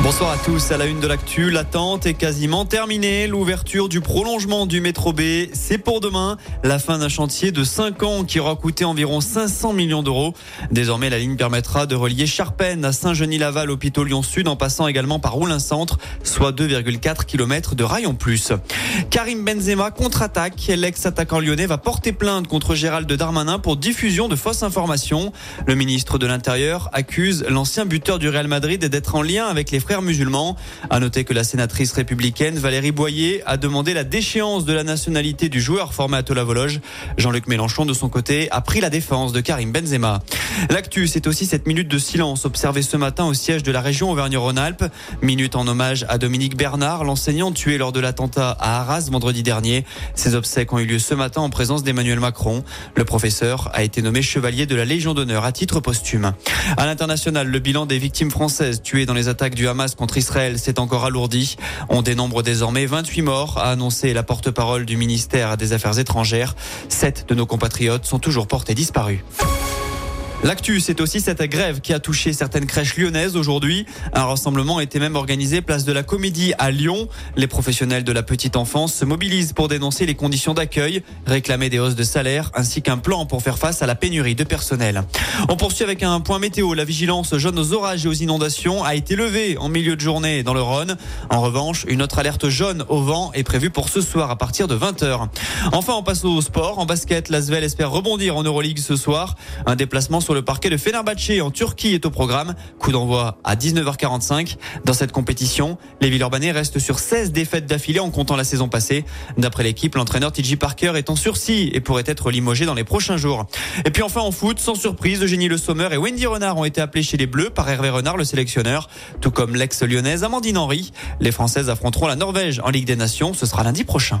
Bonsoir à tous. À la une de l'actu, l'attente est quasiment terminée. L'ouverture du prolongement du métro B, c'est pour demain. La fin d'un chantier de 5 ans qui aura coûté environ 500 millions d'euros. Désormais, la ligne permettra de relier Charpennes à Saint-Genis-Laval, hôpital Lyon-Sud, en passant également par Roulin-Centre, soit 2,4 km de rail en plus. Karim Benzema contre-attaque. L'ex-attaquant lyonnais va porter plainte contre Gérald Darmanin pour diffusion de fausses informations. Le ministre de l'Intérieur accuse l'ancien buteur du Real Madrid d'être en lien avec les frères musulmans. À noter que la sénatrice républicaine Valérie Boyer a demandé la déchéance de la nationalité du joueur formé à Tolavologe. Jean-Luc Mélenchon, de son côté, a pris la défense de Karim Benzema. L'actu, c'est aussi cette minute de silence observée ce matin au siège de la région Auvergne-Rhône-Alpes. Minute en hommage à Dominique Bernard, l'enseignant tué lors de l'attentat à Arras vendredi dernier. Ces obsèques ont eu lieu ce matin en présence d'Emmanuel Macron. Le professeur a été nommé chevalier de la Légion d'honneur à titre posthume. À l'international, le bilan des victimes françaises tuées dans les attaques du Hamas contre Israël s'est encore alourdi. On dénombre désormais 28 morts, a annoncé la porte-parole du ministère des Affaires étrangères. Sept de nos compatriotes sont toujours portés disparus. L'actu, c'est aussi cette grève qui a touché certaines crèches lyonnaises aujourd'hui. Un rassemblement était même organisé place de la Comédie à Lyon. Les professionnels de la petite enfance se mobilisent pour dénoncer les conditions d'accueil, réclamer des hausses de salaire ainsi qu'un plan pour faire face à la pénurie de personnel. On poursuit avec un point météo. La vigilance jaune aux orages et aux inondations a été levée en milieu de journée dans le Rhône. En revanche, une autre alerte jaune au vent est prévue pour ce soir à partir de 20h. Enfin, on passe au sport. En basket, l'Asvel espère rebondir en Euroleague ce soir. Un déplacement sur le parquet de Fenerbahçe en Turquie est au programme. Coup d'envoi à 19h45. Dans cette compétition, les Villeurbanais restent sur 16 défaites d'affilée en comptant la saison passée. D'après l'équipe, l'entraîneur TJ Parker est en sursis et pourrait être limogé dans les prochains jours. Et puis enfin en foot, sans surprise, Eugénie Le Sommer et Wendy Renard ont été appelés chez les Bleus par Hervé Renard, le sélectionneur, tout comme l'ex-lyonnaise Amandine Henry. Les Françaises affronteront la Norvège en Ligue des Nations. Ce sera lundi prochain.